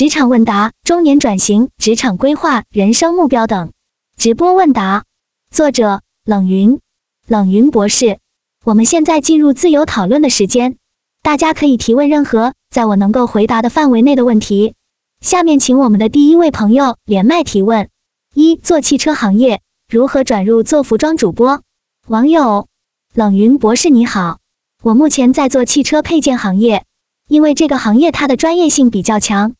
职场问答、中年转型、职场规划、人生目标等。直播问答，作者冷云，冷云博士。我们现在进入自由讨论的时间，大家可以提问任何在我能够回答的范围内的问题。下面请我们的第一位朋友连麦提问：一、做汽车行业如何转入做服装主播？网友冷云博士你好，我目前在做汽车配件行业，因为这个行业它的专业性比较强。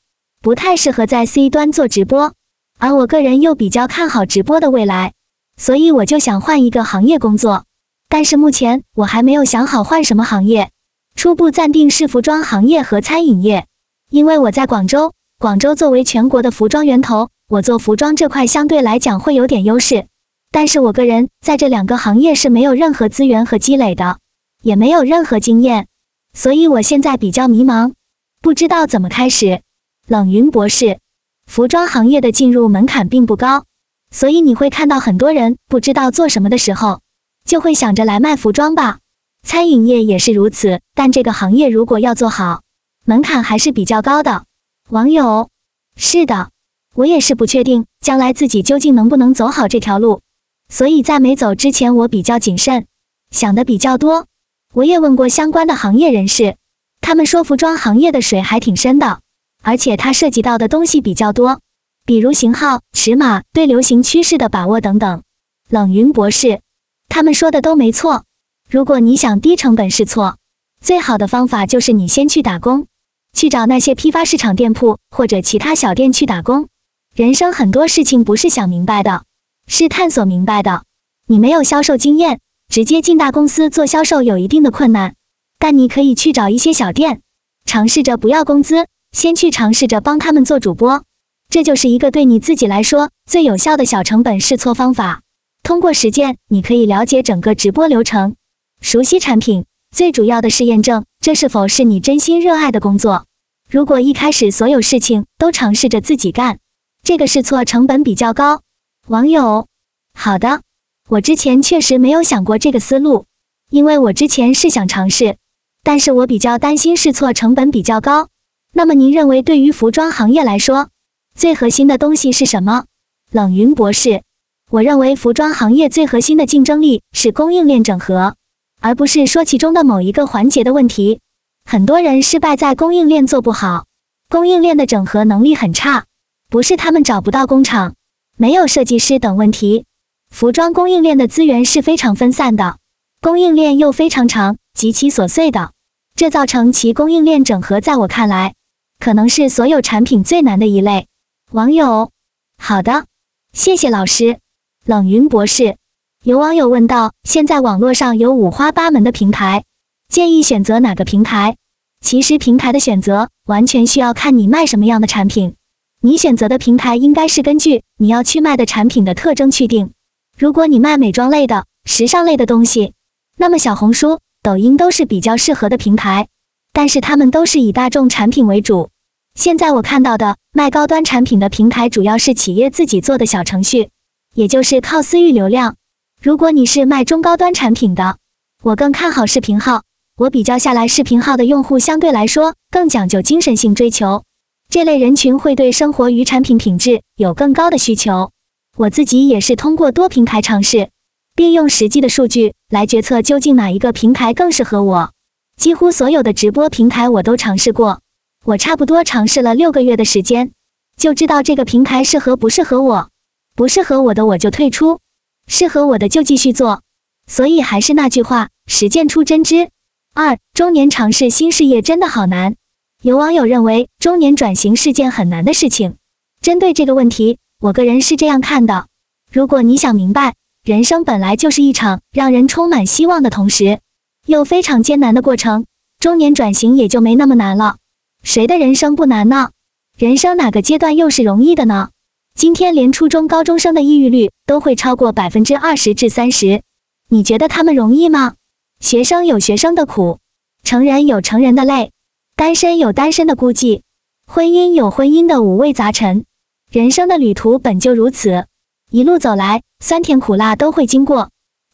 不太适合在 C 端做直播，而我个人又比较看好直播的未来，所以我就想换一个行业工作。但是目前我还没有想好换什么行业，初步暂定是服装行业和餐饮业。因为我在广州，广州作为全国的服装源头，我做服装这块相对来讲会有点优势。但是我个人在这两个行业是没有任何资源和积累的，也没有任何经验，所以我现在比较迷茫，不知道怎么开始。冷云博士，服装行业的进入门槛并不高，所以你会看到很多人不知道做什么的时候，就会想着来卖服装吧。餐饮业也是如此，但这个行业如果要做好，门槛还是比较高的。网友，是的，我也是不确定将来自己究竟能不能走好这条路，所以在没走之前，我比较谨慎，想的比较多。我也问过相关的行业人士，他们说服装行业的水还挺深的。而且它涉及到的东西比较多，比如型号、尺码、对流行趋势的把握等等。冷云博士，他们说的都没错。如果你想低成本试错，最好的方法就是你先去打工，去找那些批发市场店铺或者其他小店去打工。人生很多事情不是想明白的，是探索明白的。你没有销售经验，直接进大公司做销售有一定的困难，但你可以去找一些小店，尝试着不要工资。先去尝试着帮他们做主播，这就是一个对你自己来说最有效的小成本试错方法。通过实践，你可以了解整个直播流程，熟悉产品。最主要的是验证这是否是你真心热爱的工作。如果一开始所有事情都尝试着自己干，这个试错成本比较高。网友，好的，我之前确实没有想过这个思路，因为我之前是想尝试，但是我比较担心试错成本比较高。那么您认为，对于服装行业来说，最核心的东西是什么？冷云博士，我认为服装行业最核心的竞争力是供应链整合，而不是说其中的某一个环节的问题。很多人失败在供应链做不好，供应链的整合能力很差，不是他们找不到工厂、没有设计师等问题。服装供应链的资源是非常分散的，供应链又非常长，极其琐碎的，这造成其供应链整合，在我看来。可能是所有产品最难的一类。网友，好的，谢谢老师。冷云博士，有网友问到：现在网络上有五花八门的平台，建议选择哪个平台？其实平台的选择完全需要看你卖什么样的产品，你选择的平台应该是根据你要去卖的产品的特征去定。如果你卖美妆类的、时尚类的东西，那么小红书、抖音都是比较适合的平台。但是他们都是以大众产品为主。现在我看到的卖高端产品的平台，主要是企业自己做的小程序，也就是靠私域流量。如果你是卖中高端产品的，我更看好视频号。我比较下来，视频号的用户相对来说更讲究精神性追求，这类人群会对生活与产品品质有更高的需求。我自己也是通过多平台尝试，并用实际的数据来决策究竟哪一个平台更适合我。几乎所有的直播平台我都尝试过，我差不多尝试了六个月的时间，就知道这个平台适合不适合我，不适合我的我就退出，适合我的就继续做。所以还是那句话，实践出真知。二，中年尝试新事业真的好难。有网友认为中年转型是件很难的事情。针对这个问题，我个人是这样看的：如果你想明白，人生本来就是一场让人充满希望的同时。又非常艰难的过程，中年转型也就没那么难了。谁的人生不难呢？人生哪个阶段又是容易的呢？今天连初中高中生的抑郁率都会超过百分之二十至三十，你觉得他们容易吗？学生有学生的苦，成人有成人的累，单身有单身的孤寂，婚姻有婚姻的五味杂陈。人生的旅途本就如此，一路走来，酸甜苦辣都会经过。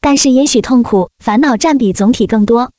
但是也许痛苦、烦恼占比总体更多。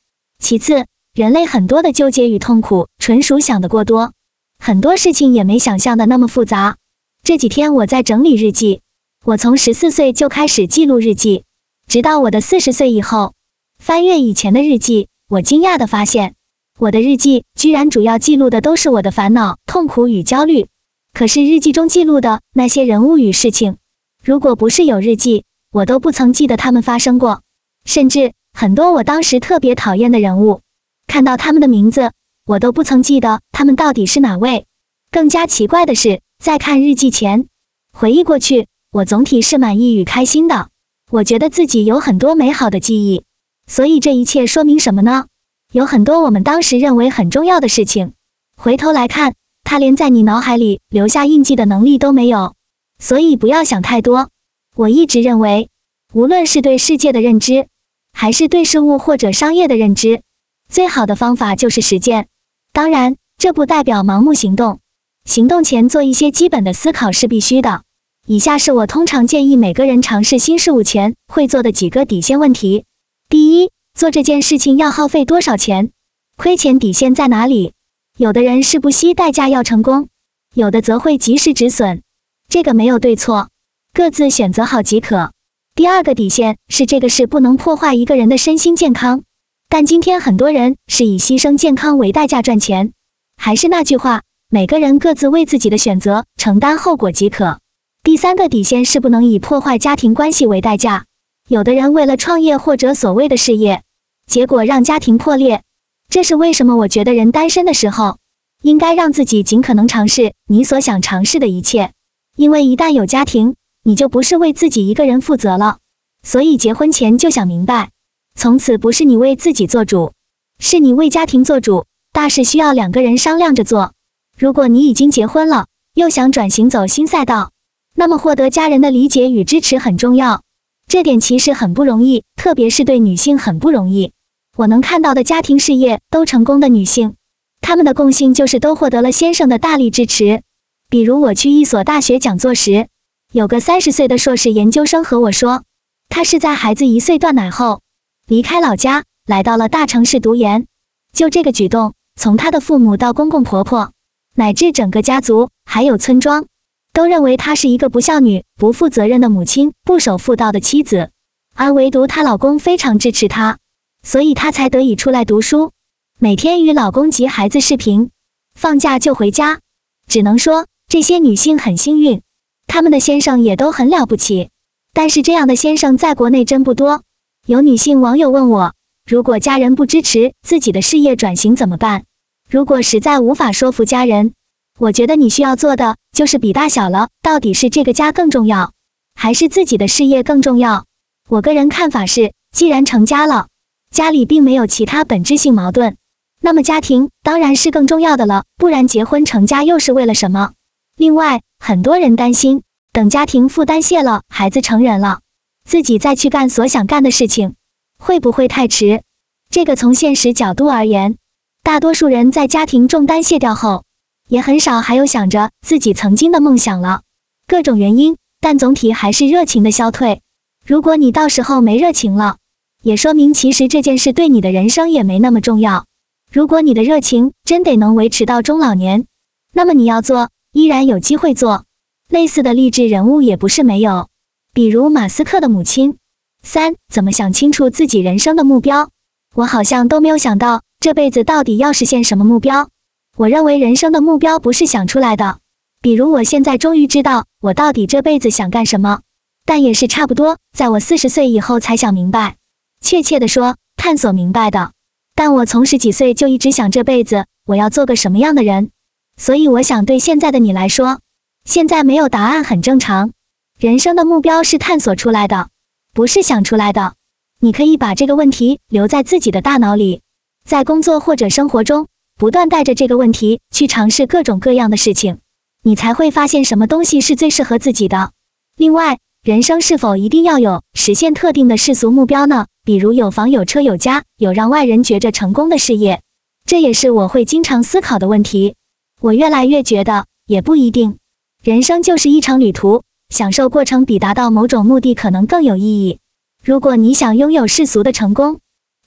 其次，人类很多的纠结与痛苦，纯属想得过多。很多事情也没想象的那么复杂。这几天我在整理日记，我从十四岁就开始记录日记，直到我的四十岁以后，翻阅以前的日记，我惊讶的发现，我的日记居然主要记录的都是我的烦恼、痛苦与焦虑。可是日记中记录的那些人物与事情，如果不是有日记，我都不曾记得他们发生过。甚至很多我当时特别讨厌的人物，看到他们的名字，我都不曾记得他们到底是哪位。更加奇怪的是，在看日记前回忆过去，我总体是满意与开心的。我觉得自己有很多美好的记忆。所以这一切说明什么呢？有很多我们当时认为很重要的事情，回头来看。他连在你脑海里留下印记的能力都没有，所以不要想太多。我一直认为，无论是对世界的认知，还是对事物或者商业的认知，最好的方法就是实践。当然，这不代表盲目行动，行动前做一些基本的思考是必须的。以下是我通常建议每个人尝试新事物前会做的几个底线问题：第一，做这件事情要耗费多少钱？亏钱底线在哪里？有的人是不惜代价要成功，有的则会及时止损，这个没有对错，各自选择好即可。第二个底线是这个事不能破坏一个人的身心健康，但今天很多人是以牺牲健康为代价赚钱。还是那句话，每个人各自为自己的选择承担后果即可。第三个底线是不能以破坏家庭关系为代价，有的人为了创业或者所谓的事业，结果让家庭破裂。这是为什么？我觉得人单身的时候，应该让自己尽可能尝试你所想尝试的一切，因为一旦有家庭，你就不是为自己一个人负责了。所以结婚前就想明白，从此不是你为自己做主，是你为家庭做主。大事需要两个人商量着做。如果你已经结婚了，又想转型走新赛道，那么获得家人的理解与支持很重要。这点其实很不容易，特别是对女性很不容易。我能看到的家庭事业都成功的女性，她们的共性就是都获得了先生的大力支持。比如我去一所大学讲座时，有个三十岁的硕士研究生和我说，他是在孩子一岁断奶后离开老家，来到了大城市读研。就这个举动，从他的父母到公公婆婆，乃至整个家族还有村庄，都认为她是一个不孝女、不负责任的母亲、不守妇道的妻子，而唯独她老公非常支持她。所以她才得以出来读书，每天与老公及孩子视频，放假就回家。只能说这些女性很幸运，她们的先生也都很了不起。但是这样的先生在国内真不多。有女性网友问我，如果家人不支持自己的事业转型怎么办？如果实在无法说服家人，我觉得你需要做的就是比大小了，到底是这个家更重要，还是自己的事业更重要？我个人看法是，既然成家了。家里并没有其他本质性矛盾，那么家庭当然是更重要的了，不然结婚成家又是为了什么？另外，很多人担心，等家庭负担卸了，孩子成人了，自己再去干所想干的事情，会不会太迟？这个从现实角度而言，大多数人在家庭重担卸掉后，也很少还有想着自己曾经的梦想了。各种原因，但总体还是热情的消退。如果你到时候没热情了，也说明，其实这件事对你的人生也没那么重要。如果你的热情真得能维持到中老年，那么你要做，依然有机会做。类似的励志人物也不是没有，比如马斯克的母亲。三，怎么想清楚自己人生的目标？我好像都没有想到这辈子到底要实现什么目标。我认为人生的目标不是想出来的。比如我现在终于知道我到底这辈子想干什么，但也是差不多在我四十岁以后才想明白。确切的说，探索明白的。但我从十几岁就一直想这辈子我要做个什么样的人，所以我想对现在的你来说，现在没有答案很正常。人生的目标是探索出来的，不是想出来的。你可以把这个问题留在自己的大脑里，在工作或者生活中不断带着这个问题去尝试各种各样的事情，你才会发现什么东西是最适合自己的。另外，人生是否一定要有实现特定的世俗目标呢？比如有房有车有家，有让外人觉着成功的事业，这也是我会经常思考的问题。我越来越觉得也不一定，人生就是一场旅途，享受过程比达到某种目的可能更有意义。如果你想拥有世俗的成功，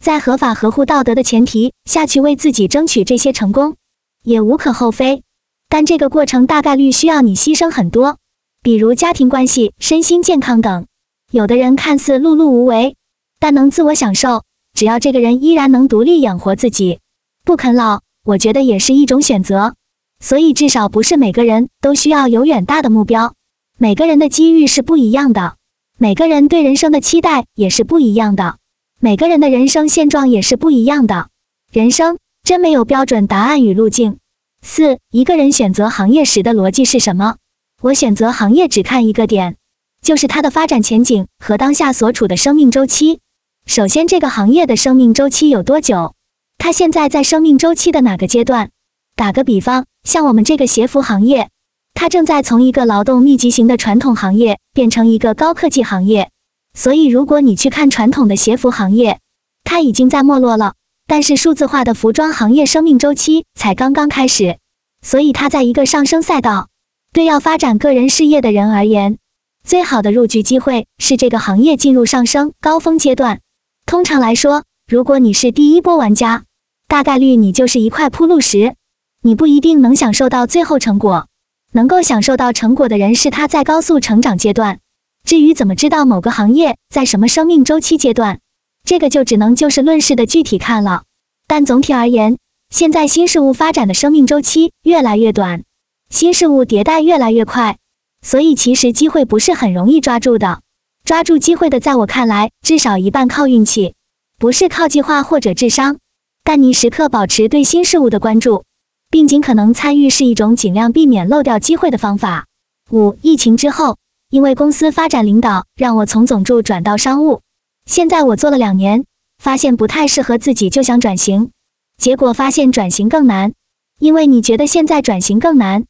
在合法合乎道德的前提下去为自己争取这些成功，也无可厚非。但这个过程大概率需要你牺牲很多，比如家庭关系、身心健康等。有的人看似碌碌无为，但能自我享受，只要这个人依然能独立养活自己，不啃老，我觉得也是一种选择。所以至少不是每个人都需要有远大的目标，每个人的机遇是不一样的，每个人对人生的期待也是不一样的，每个人的人生现状也是不一样的。人生真没有标准答案与路径。四，一个人选择行业时的逻辑是什么？我选择行业只看一个点。就是它的发展前景和当下所处的生命周期。首先，这个行业的生命周期有多久？它现在在生命周期的哪个阶段？打个比方，像我们这个鞋服行业，它正在从一个劳动密集型的传统行业变成一个高科技行业。所以，如果你去看传统的鞋服行业，它已经在没落了。但是，数字化的服装行业生命周期才刚刚开始，所以它在一个上升赛道。对要发展个人事业的人而言，最好的入局机会是这个行业进入上升高峰阶段。通常来说，如果你是第一波玩家，大概率你就是一块铺路石，你不一定能享受到最后成果。能够享受到成果的人是他在高速成长阶段。至于怎么知道某个行业在什么生命周期阶段，这个就只能就事论事的具体看了。但总体而言，现在新事物发展的生命周期越来越短，新事物迭代越来越快。所以其实机会不是很容易抓住的，抓住机会的，在我看来，至少一半靠运气，不是靠计划或者智商。但你时刻保持对新事物的关注，并尽可能参与，是一种尽量避免漏掉机会的方法。五、疫情之后，因为公司发展领导让我从总助转到商务，现在我做了两年，发现不太适合自己，就想转型，结果发现转型更难，因为你觉得现在转型更难。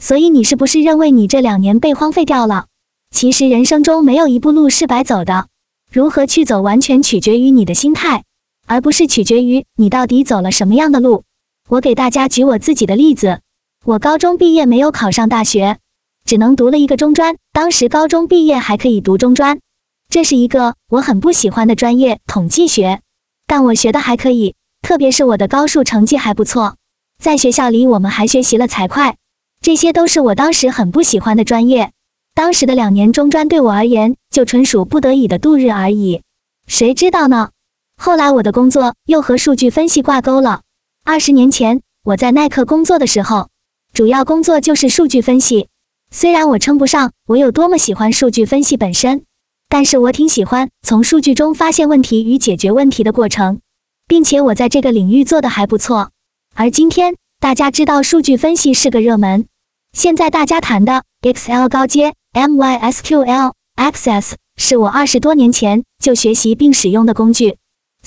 所以你是不是认为你这两年被荒废掉了？其实人生中没有一步路是白走的，如何去走完全取决于你的心态，而不是取决于你到底走了什么样的路。我给大家举我自己的例子，我高中毕业没有考上大学，只能读了一个中专。当时高中毕业还可以读中专，这是一个我很不喜欢的专业——统计学，但我学的还可以，特别是我的高数成绩还不错。在学校里，我们还学习了财会。这些都是我当时很不喜欢的专业，当时的两年中专对我而言就纯属不得已的度日而已。谁知道呢？后来我的工作又和数据分析挂钩了。二十年前我在耐克工作的时候，主要工作就是数据分析。虽然我称不上我有多么喜欢数据分析本身，但是我挺喜欢从数据中发现问题与解决问题的过程，并且我在这个领域做的还不错。而今天。大家知道数据分析是个热门，现在大家谈的 Excel 高阶 MySQL Access 是我二十多年前就学习并使用的工具。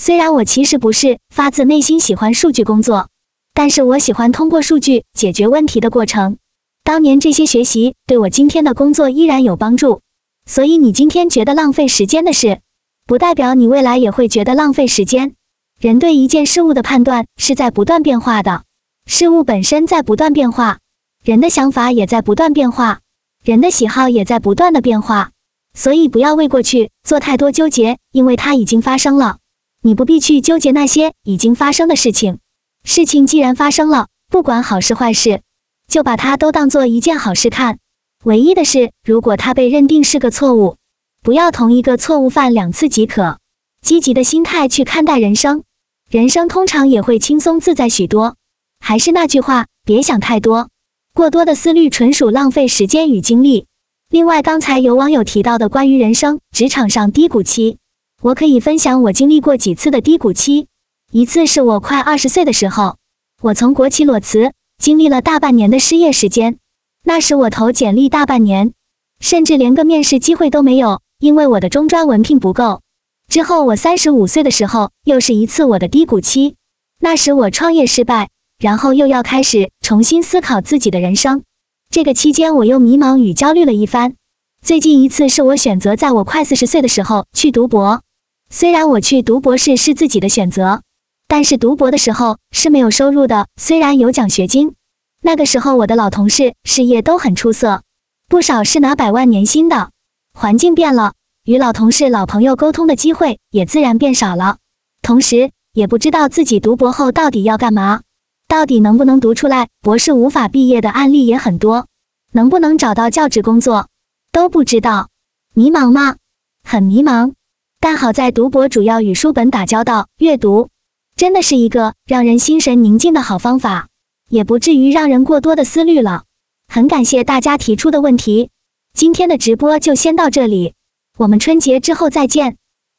虽然我其实不是发自内心喜欢数据工作，但是我喜欢通过数据解决问题的过程。当年这些学习对我今天的工作依然有帮助。所以你今天觉得浪费时间的事，不代表你未来也会觉得浪费时间。人对一件事物的判断是在不断变化的。事物本身在不断变化，人的想法也在不断变化，人的喜好也在不断的变化，所以不要为过去做太多纠结，因为它已经发生了，你不必去纠结那些已经发生的事情。事情既然发生了，不管好事坏事，就把它都当做一件好事看。唯一的是，如果它被认定是个错误，不要同一个错误犯两次即可。积极的心态去看待人生，人生通常也会轻松自在许多。还是那句话，别想太多，过多的思虑纯属浪费时间与精力。另外，刚才有网友提到的关于人生职场上低谷期，我可以分享我经历过几次的低谷期。一次是我快二十岁的时候，我从国企裸辞，经历了大半年的失业时间。那时我投简历大半年，甚至连个面试机会都没有，因为我的中专文凭不够。之后我三十五岁的时候，又是一次我的低谷期。那时我创业失败。然后又要开始重新思考自己的人生，这个期间我又迷茫与焦虑了一番。最近一次是我选择在我快四十岁的时候去读博，虽然我去读博士是自己的选择，但是读博的时候是没有收入的，虽然有奖学金。那个时候我的老同事事业都很出色，不少是拿百万年薪的。环境变了，与老同事、老朋友沟通的机会也自然变少了，同时也不知道自己读博后到底要干嘛。到底能不能读出来？博士无法毕业的案例也很多，能不能找到教职工作都不知道，迷茫吗？很迷茫。但好在读博主要与书本打交道，阅读真的是一个让人心神宁静的好方法，也不至于让人过多的思虑了。很感谢大家提出的问题，今天的直播就先到这里，我们春节之后再见。